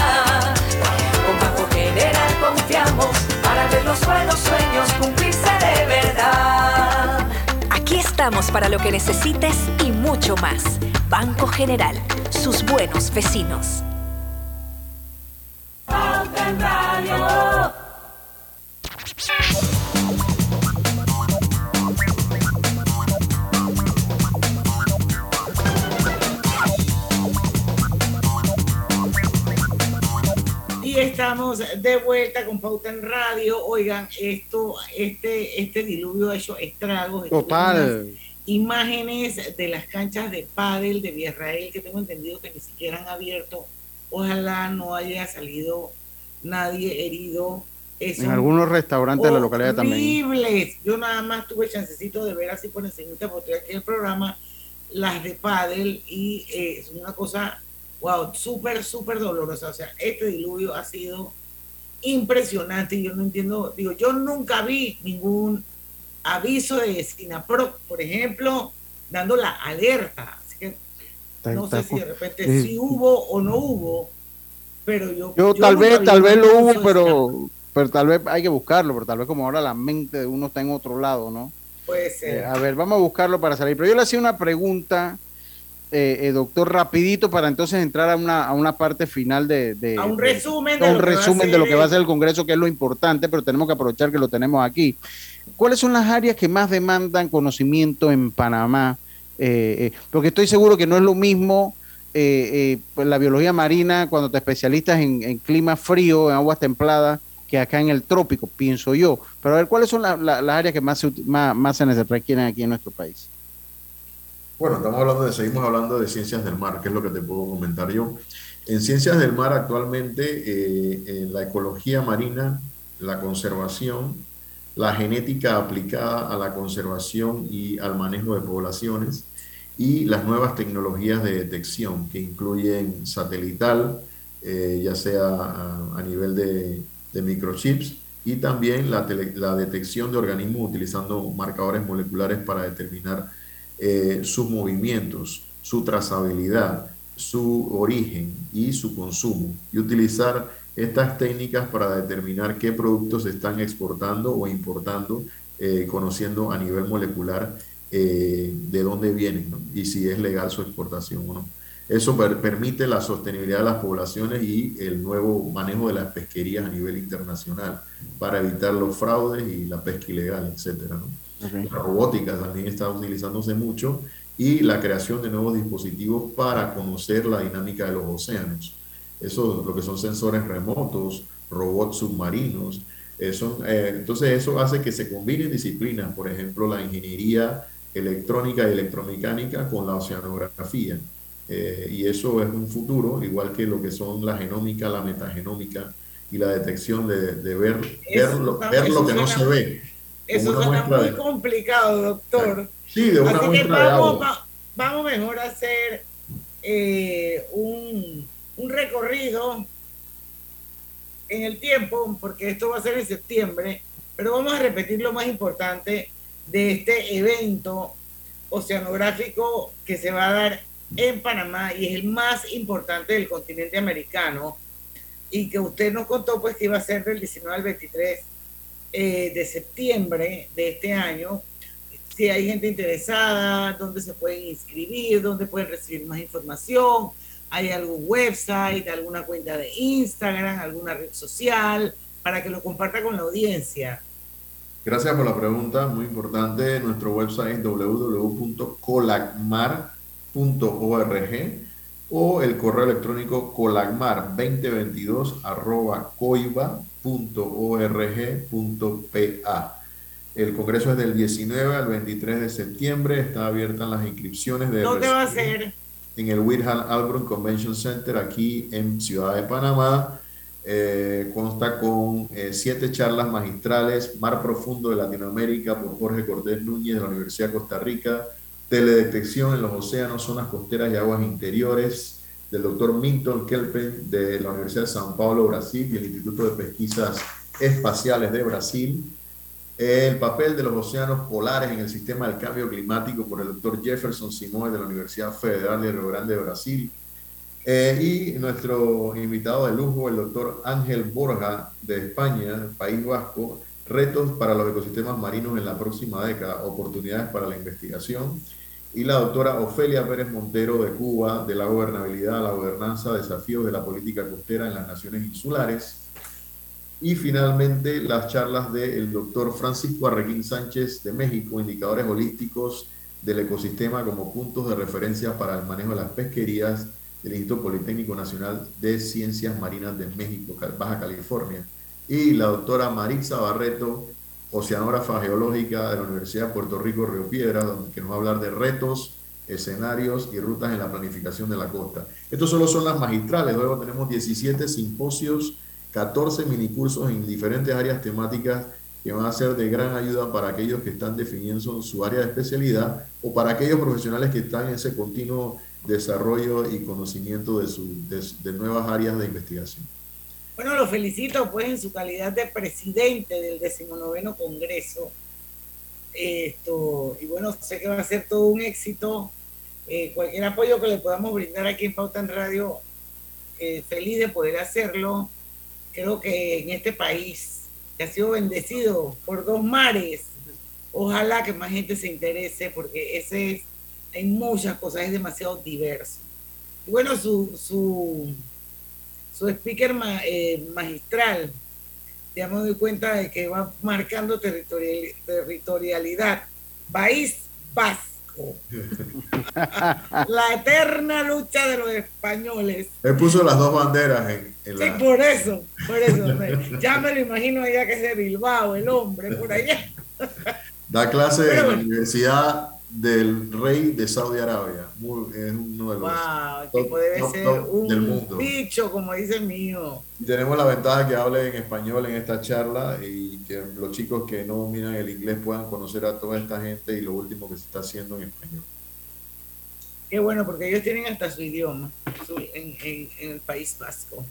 Sueños cumplirse de verdad. Aquí estamos para lo que necesites y mucho más. Banco General, sus buenos vecinos. Y estamos de vuelta con Pauta en Radio. Oigan, esto, este, este diluvio ha hecho estragos. Total. Imágenes de las canchas de pádel de Villarreal que tengo entendido que ni siquiera han abierto. Ojalá no haya salido nadie herido. Eh, En algunos restaurantes de la localidad también. horribles. Yo nada más tuve chancecito de ver así por encima porque estoy aquí en el programa las de pádel y eh, es una cosa, wow, súper, súper dolorosa. O sea, este diluvio ha sido impresionante y yo no entiendo, digo, yo nunca vi ningún aviso de Sinaproc, por ejemplo, dando la alerta. Así que No sé si de repente eh, sí hubo o no hubo, pero yo... Yo, yo tal vez, tal vez lo hubo, pero, pero tal vez hay que buscarlo, pero tal vez como ahora la mente de uno está en otro lado, ¿no? Puede Eh, ser. a ver, vamos a buscarlo para salir. Pero yo le hacía una pregunta, eh, eh, doctor, rapidito para entonces entrar a una, a una parte final de... de- a un resumen de un lo que va a resumen de lo que va a el- ser el Congreso, que es lo importante, pero tenemos que aprovechar que lo tenemos aquí. ¿Cuáles son las áreas que más demandan conocimiento en Panamá? Eh, eh, porque estoy seguro que no es lo mismo eh, eh, pues, la biología marina cuando te especialistas en, en clima frío, en aguas templadas, que acá en el trópico, pienso yo. Pero a ver, ¿cuáles son la- la- las áreas que más se, más, más se requieren aquí en nuestro país? Bueno, estamos hablando de, seguimos hablando de ciencias del mar, que es lo que te puedo comentar yo. En ciencias del mar actualmente, eh, en la ecología marina, la conservación, la genética aplicada a la conservación y al manejo de poblaciones y las nuevas tecnologías de detección que incluyen satelital, eh, ya sea a, a nivel de, de microchips y también la, tele- la detección de organismos utilizando marcadores moleculares para determinar eh, sus movimientos, su trazabilidad, su origen y su consumo y utilizar estas técnicas para determinar qué productos están exportando o importando, eh, conociendo a nivel molecular eh, de dónde vienen y si es legal su exportación o no. Eso per- permite la sostenibilidad de las poblaciones y el nuevo manejo de las pesquerías a nivel internacional para evitar los fraudes y la pesca ilegal, etcétera, ¿no? La robótica también está utilizándose mucho y la creación de nuevos dispositivos para conocer la dinámica de los océanos. Eso, lo que son sensores remotos, robots submarinos. eh, son, eh, entonces eso hace que se combinen disciplinas, por ejemplo, la ingeniería electrónica y electromecánica con la oceanografía. Eh, y eso es un futuro, igual que lo que son la genómica, la metagenómica y la detección de, de ver, ver, Eso lo, ver lo eso que no se ve. Eso suena muy de- complicado, doctor. Sí, de una Así que muestra de vamos, agua. va- vamos mejor a hacer eh, un, un recorrido en el tiempo, porque esto va a ser en septiembre, pero vamos a repetir lo más importante de este evento oceanográfico que se va a dar en Panamá y es el más importante del continente americano y que usted nos contó pues que iba a ser del 19 al 23 eh, de septiembre de este año. Si hay gente interesada, dónde se pueden inscribir, dónde pueden recibir más información, hay algún website, alguna cuenta de Instagram, alguna red social, para que lo comparta con la audiencia. Gracias por la pregunta, muy importante. Nuestro website es www.colacmar.org o el correo electrónico colacmar2022 arroba coiba.org.pa. El congreso es del 19 al 23 de septiembre, está abiertas las inscripciones de ¿Dónde va a ser? en el Whitehall Albron Convention Center aquí en Ciudad de Panamá. Eh, consta con eh, siete charlas magistrales, Mar Profundo de Latinoamérica por Jorge Cortés Núñez de la Universidad de Costa Rica, Teledetección en los océanos, zonas costeras y aguas interiores del doctor Milton Kelpen de la Universidad de São Paulo, Brasil y el Instituto de Pesquisas Espaciales de Brasil. El papel de los océanos polares en el sistema del cambio climático por el doctor Jefferson Simón de la Universidad Federal de Río Grande de Brasil. Eh, y nuestro invitado de lujo, el doctor Ángel Borja de España, País Vasco, retos para los ecosistemas marinos en la próxima década, oportunidades para la investigación. Y la doctora Ofelia Pérez Montero de Cuba, de la gobernabilidad, la gobernanza, desafíos de la política costera en las naciones insulares. Y finalmente las charlas del doctor Francisco Arreguín Sánchez de México, indicadores holísticos del ecosistema como puntos de referencia para el manejo de las pesquerías del Instituto Politécnico Nacional de Ciencias Marinas de México, Baja California. Y la doctora Marisa Barreto, oceanógrafa geológica de la Universidad de Puerto Rico, Río Piedras, donde, que nos va a hablar de retos, escenarios y rutas en la planificación de la costa. Estos solo son las magistrales, luego tenemos 17 simposios 14 minicursos en diferentes áreas temáticas que van a ser de gran ayuda para aquellos que están definiendo su área de especialidad o para aquellos profesionales que están en ese continuo desarrollo y conocimiento de, su, de nuevas áreas de investigación. Bueno, lo felicito pues en su calidad de presidente del 19 Congreso. Esto, y bueno, sé que va a ser todo un éxito eh, cualquier apoyo que le podamos brindar aquí en Pauta en Radio, eh, feliz de poder hacerlo. Creo que en este país que ha sido bendecido por dos mares, ojalá que más gente se interese porque ese es, hay muchas cosas, es demasiado diverso. Y bueno, su, su, su speaker ma- eh, magistral, ya me doy cuenta de que va marcando territorial- territorialidad. País Vasco. La eterna lucha de los españoles. Él puso las dos banderas en, en Sí, la... por eso, por eso. ya me lo imagino ya que es de Bilbao, el hombre, por allá. Da clase Pero en la. Universidad del Rey de Saudi Arabia. Es uno de los Wow, top- top- ser top del un mundo. bicho, como dice mío. Y tenemos la ventaja que hable en español en esta charla y que los chicos que no dominan el inglés puedan conocer a toda esta gente y lo último que se está haciendo en español. Qué bueno, porque ellos tienen hasta su idioma su- en, en- en el País Vasco.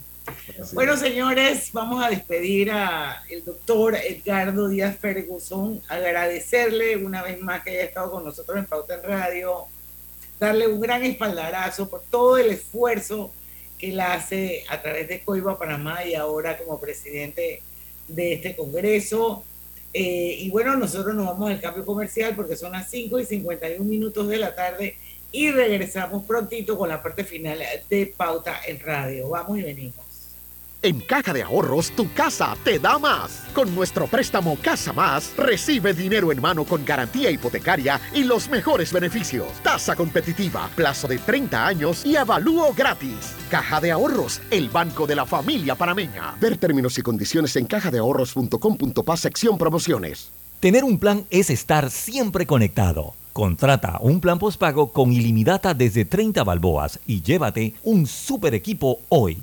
Así Bueno, es. señores, vamos a despedir a el doctor Edgardo Díaz Ferguson, agradecerle una vez más que haya estado con nosotros en Pauta en Radio, darle un gran espaldarazo por todo el esfuerzo que él hace a través de Coiba Panamá y ahora como presidente de este Congreso. Eh, y bueno, nosotros nos vamos al cambio comercial porque son las 5 y 51 minutos de la tarde y regresamos prontito con la parte final de Pauta en Radio. Vamos y venimos. En Caja de Ahorros, tu casa te da más. Con nuestro préstamo Casa Más, recibe dinero en mano con garantía hipotecaria y los mejores beneficios. Tasa competitiva, plazo de 30 años y avalúo gratis. Caja de Ahorros, el banco de la familia panameña. Ver términos y condiciones en cajadeahorros.com.pa sección promociones. Tener un plan es estar siempre conectado. Contrata un plan postpago con ilimitada desde 30 balboas y llévate un super equipo hoy.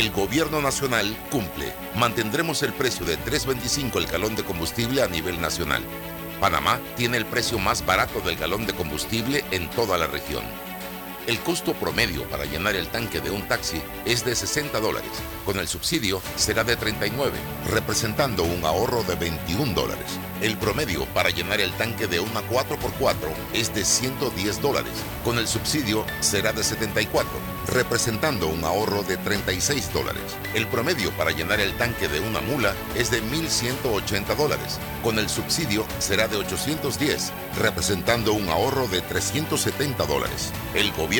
El gobierno nacional cumple. Mantendremos el precio de 3.25 el galón de combustible a nivel nacional. Panamá tiene el precio más barato del galón de combustible en toda la región. El costo promedio para llenar el tanque de un taxi es de 60 dólares. Con el subsidio será de 39, representando un ahorro de 21 dólares. El promedio para llenar el tanque de una 4x4 es de 110 dólares. Con el subsidio será de 74, representando un ahorro de 36 dólares. El promedio para llenar el tanque de una mula es de 1.180 dólares. Con el subsidio será de 810, representando un ahorro de 370 dólares. El gobierno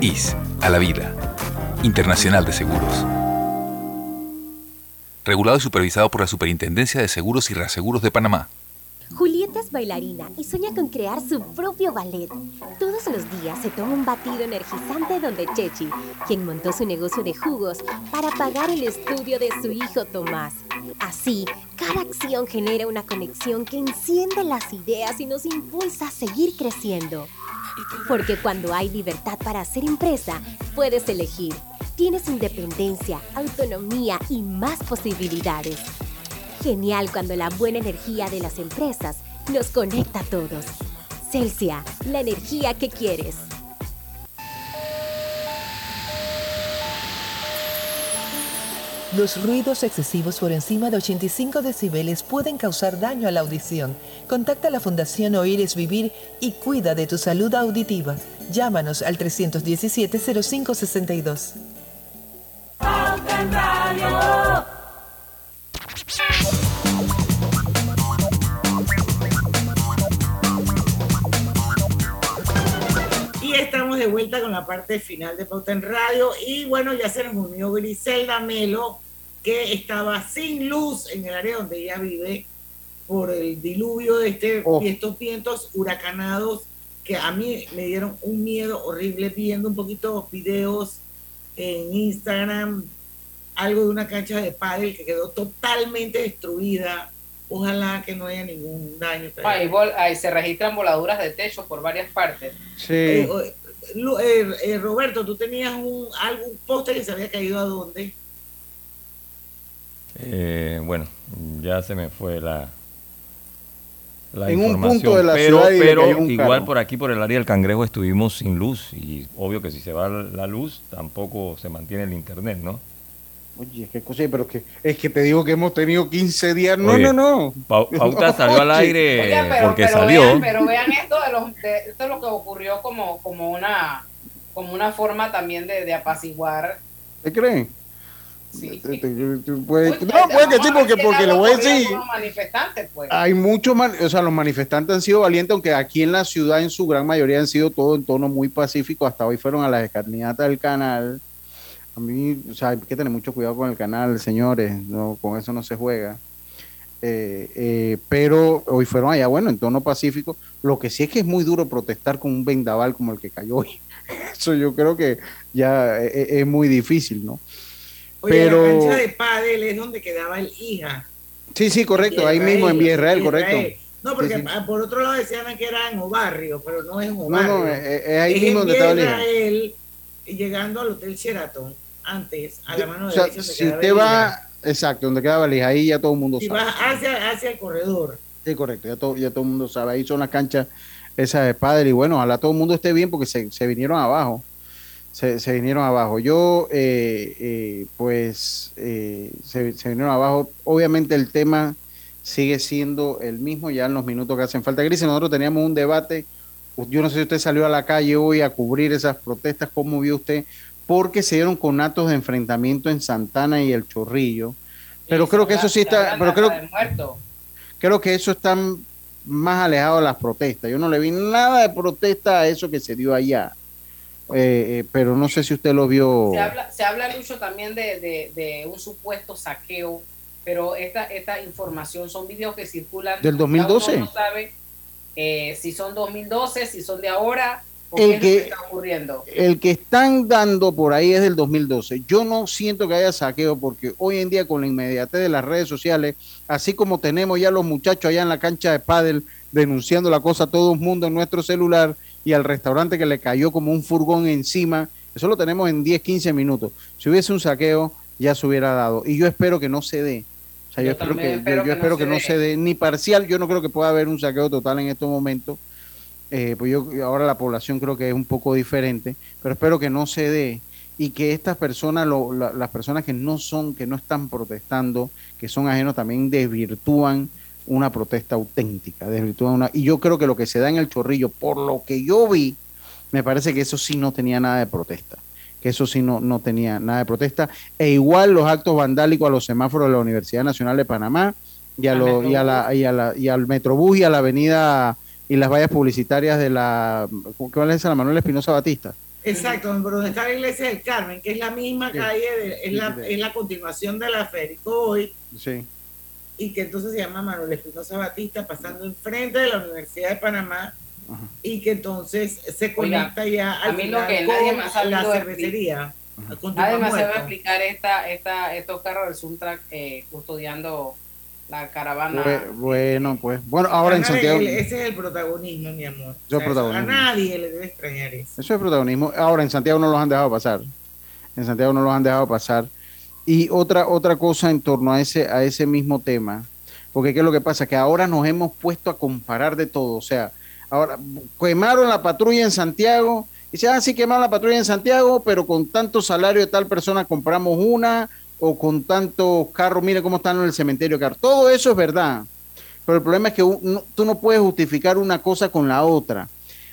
IS a la vida. Internacional de Seguros. Regulado y supervisado por la Superintendencia de Seguros y Reaseguros de Panamá. Julieta es bailarina y sueña con crear su propio ballet. Todos los días se toma un batido energizante donde Chechi, quien montó su negocio de jugos para pagar el estudio de su hijo Tomás. Así, cada acción genera una conexión que enciende las ideas y nos impulsa a seguir creciendo. Porque cuando hay libertad para hacer empresa, puedes elegir. Tienes independencia, autonomía y más posibilidades. Genial cuando la buena energía de las empresas nos conecta a todos. Celsia, la energía que quieres. Los ruidos excesivos por encima de 85 decibeles pueden causar daño a la audición. Contacta a la Fundación Oír es Vivir y cuida de tu salud auditiva. Llámanos al 317-0562. Y estamos de vuelta con la parte final de Pauta en Radio. Y bueno, ya se nos unió Griselda Melo, que estaba sin luz en el área donde ella vive por el diluvio de este, Oh. y estos vientos huracanados que a mí me dieron un miedo horrible viendo un poquito videos en Instagram, algo de una cancha de pádel que quedó totalmente destruida. Ojalá que no haya ningún daño. Ahí, vol- ahí se registran voladuras de techo por varias partes. Eh, eh, eh, eh, Roberto, tú tenías un algún póster que se había caído a dónde? Eh, bueno, ya se me fue la, la En un información, punto de la pero, ciudad y le pero un igual carro. por aquí, por el área del Cangrejo, estuvimos sin luz y obvio que si se va la luz, tampoco se mantiene el internet, ¿no? Oye, qué cosa, pero que es que te digo que hemos tenido 15 días. No, Oye, no, no. Pau- Pauta salió al aire Oye, pero, porque pero salió. Vean, pero vean esto de los, de- esto es lo que ocurrió como, como una como una forma también de, de apaciguar. ¿Te creen? Sí. Te- te- te- puede- Uy, no, puede que sí, porque, porque le voy a decir. pues. Hay muchos, o sea, los manifestantes han sido valientes, aunque aquí en la ciudad en su gran mayoría han sido todo en tono muy pacífico. Hasta hoy fueron a las escarniatas del canal. A mí, o sea, hay que tener mucho cuidado con el canal, señores, no, con eso no se juega. Eh, eh, pero hoy fueron allá, bueno, en tono pacífico. Lo que sí es que es muy duro protestar con un vendaval como el que cayó hoy. Eso yo creo que ya es- es muy difícil, ¿no? Oye, pero la cancha de pádel es donde quedaba el hija. sí, sí, correcto, ahí mismo en Villa Israel, Villa correcto. No, porque Sí, sí. por otro lado decían que era en Obarrio, pero no es en No, Obarrio. no, es, es ahí Es mismo en donde estaba el hija. Llegando al Hotel Sheraton, antes, a la mano O sea, si quedaba usted el va, hija. exacto, donde queda Valija, ahí ya todo el mundo Si sabe. vas hacia, hacia el corredor. Sí, correcto, ya todo, ya todo el mundo sabe. Ahí son las canchas esas de padre. Y bueno, ojalá todo el mundo esté bien porque se, se vinieron abajo. Se, se vinieron abajo. Yo, eh, eh, pues, eh, se, se vinieron abajo. Obviamente el tema sigue siendo el mismo ya en los minutos que hacen falta. Gris, nosotros teníamos un debate. Yo no sé si usted salió a la calle hoy a cubrir esas protestas. ¿Cómo vio usted? Porque se dieron con actos de enfrentamiento en Santana y El Chorrillo. Pero creo que eso sí está, pero creo, creo que eso está más alejado de las protestas. Yo no le vi nada de protesta a eso que se dio allá. Eh, eh, pero no sé si usted lo vio. Se habla, se habla mucho también de, de- de un supuesto saqueo, pero esta, esta información son videos que circulan. ¿Del ya 2012? uno no sabe eh, si son 2012, si son de ahora, o El qué es lo que- que está ocurriendo. El que están dando por ahí es del 2012. Yo no siento que haya saqueo porque hoy en día con la inmediatez de las redes sociales, así como tenemos ya los muchachos allá en la cancha de pádel denunciando la cosa a todo el mundo en nuestro celular y al restaurante que le cayó como un furgón encima, eso lo tenemos en 10, 15 minutos. Si hubiese un saqueo, ya se hubiera dado. Y yo espero que no se dé. O sea, yo, Yo espero que, espero yo, yo que no espero se que no dé. se dé ni parcial. Yo no creo que pueda haber un saqueo total en estos momentos. Eh, pues yo ahora la población creo que es un poco diferente, pero espero que no se dé y que estas personas, lo- la- las personas que no son, que no están protestando, que son ajenos, también desvirtúan una protesta auténtica, desvirtúan una, y yo creo que lo que se da en el chorrillo, por lo que yo vi, me parece que eso sí no tenía nada de protesta, que eso sí no, no tenía nada de protesta, e igual los actos vandálicos a los semáforos de la Universidad Nacional de Panamá y a Al lo- y a la, y a la, y al Metrobús y a la avenida y las vallas publicitarias de la, ¿cuál es esa? La Manuel Espinosa Batista. Exacto, donde está la iglesia del Carmen, que es la misma Sí. calle, de- es, la, es la continuación de la Férico hoy, Sí. Y que entonces se llama Manuel Espinosa Batista, pasando enfrente de la Universidad de Panamá, y que entonces se conecta ya a al mí lo final que nadie con sabido la cervecería. me Tupac sabe Muerto. explicar esta, esta, estos carros del Suntrack eh, custodiando la caravana. Bue- Bueno, pues, bueno, ahora en Santiago, el- ese es el protagonismo, mi amor. Protagonismo. A nadie le debe extrañar eso. eso es protagonismo. Ahora en Santiago no los han dejado pasar. En Santiago no los han dejado pasar. Y otra, otra cosa en torno a ese, a ese mismo tema, porque qué es lo que pasa, que ahora nos hemos puesto a comparar de todo. O sea, ahora quemaron la patrulla en Santiago, y dice, ah, sí, quemaron la patrulla en Santiago, pero con tanto salario de tal persona compramos una, o con tantos carros, mire cómo están en el cementerio, carros. Todo eso es verdad. Pero el problema es que tú no puedes justificar una cosa con la otra.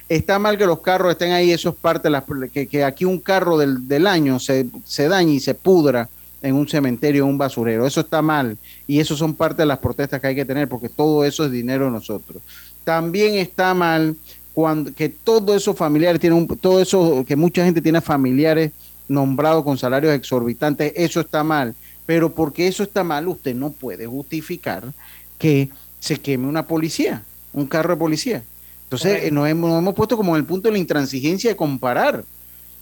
Está mal que los carros estén ahí, eso es parte de las... Que, que aquí un carro del, del año se, se dañe y se pudra en un cementerio, en un basurero. Eso está mal. Y eso son parte de las protestas que hay que tener, porque todo eso es dinero de nosotros. También está mal cuando que todos esos familiares tienen un, todo eso, que mucha gente tiene familiares nombrados con salarios exorbitantes, eso está mal. Pero porque eso está mal, usted no puede justificar que se queme una policía, un carro de policía. Entonces, eh, nos, hemos, nos hemos puesto como en el punto de la intransigencia de comparar,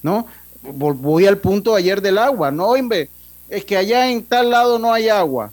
¿no? Voy al punto ayer del agua, no, hombre, es que allá en tal lado no hay agua.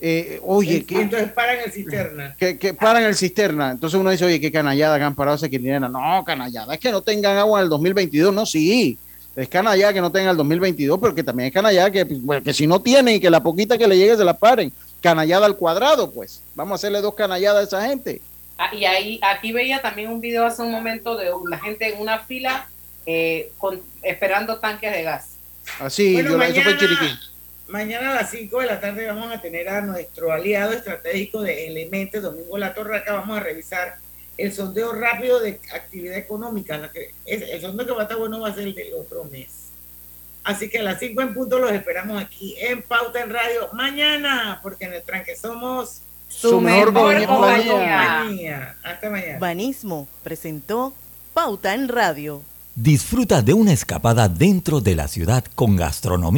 Eh, oye, Y ¿qué, entonces paran el cisterna. que, que paran el cisterna. Entonces uno dice, oye, qué canallada que han parado esa quinilera. No, canallada, es que no tengan agua en el 2022. No, sí, es canallada que no tengan el 2022, pero que también es canallada que, pues, que si no tienen y que la poquita que le llegue se la paren. Canallada al cuadrado, pues. Vamos a hacerle dos canalladas a esa gente. Ah, y ahí, aquí veía también un video hace un momento de la gente en una fila eh, con, esperando tanques de gas. Así, Bueno, yo la- eso fue mañana- Chiriquí. Mañana a las 5 de la tarde vamos a tener a nuestro aliado estratégico de Elementos, Domingo La Torraca. Vamos a revisar el sondeo rápido de actividad económica. La que- es- el sondeo que va a estar bueno va a ser el del otro mes. Así que a las 5 en punto los esperamos aquí en Pauta en Radio mañana, porque en el tranque somos Su mejor compañía. compañía. Hasta mañana. Banismo presentó Pauta en Radio. Disfruta de una escapada dentro de la ciudad con gastronomía.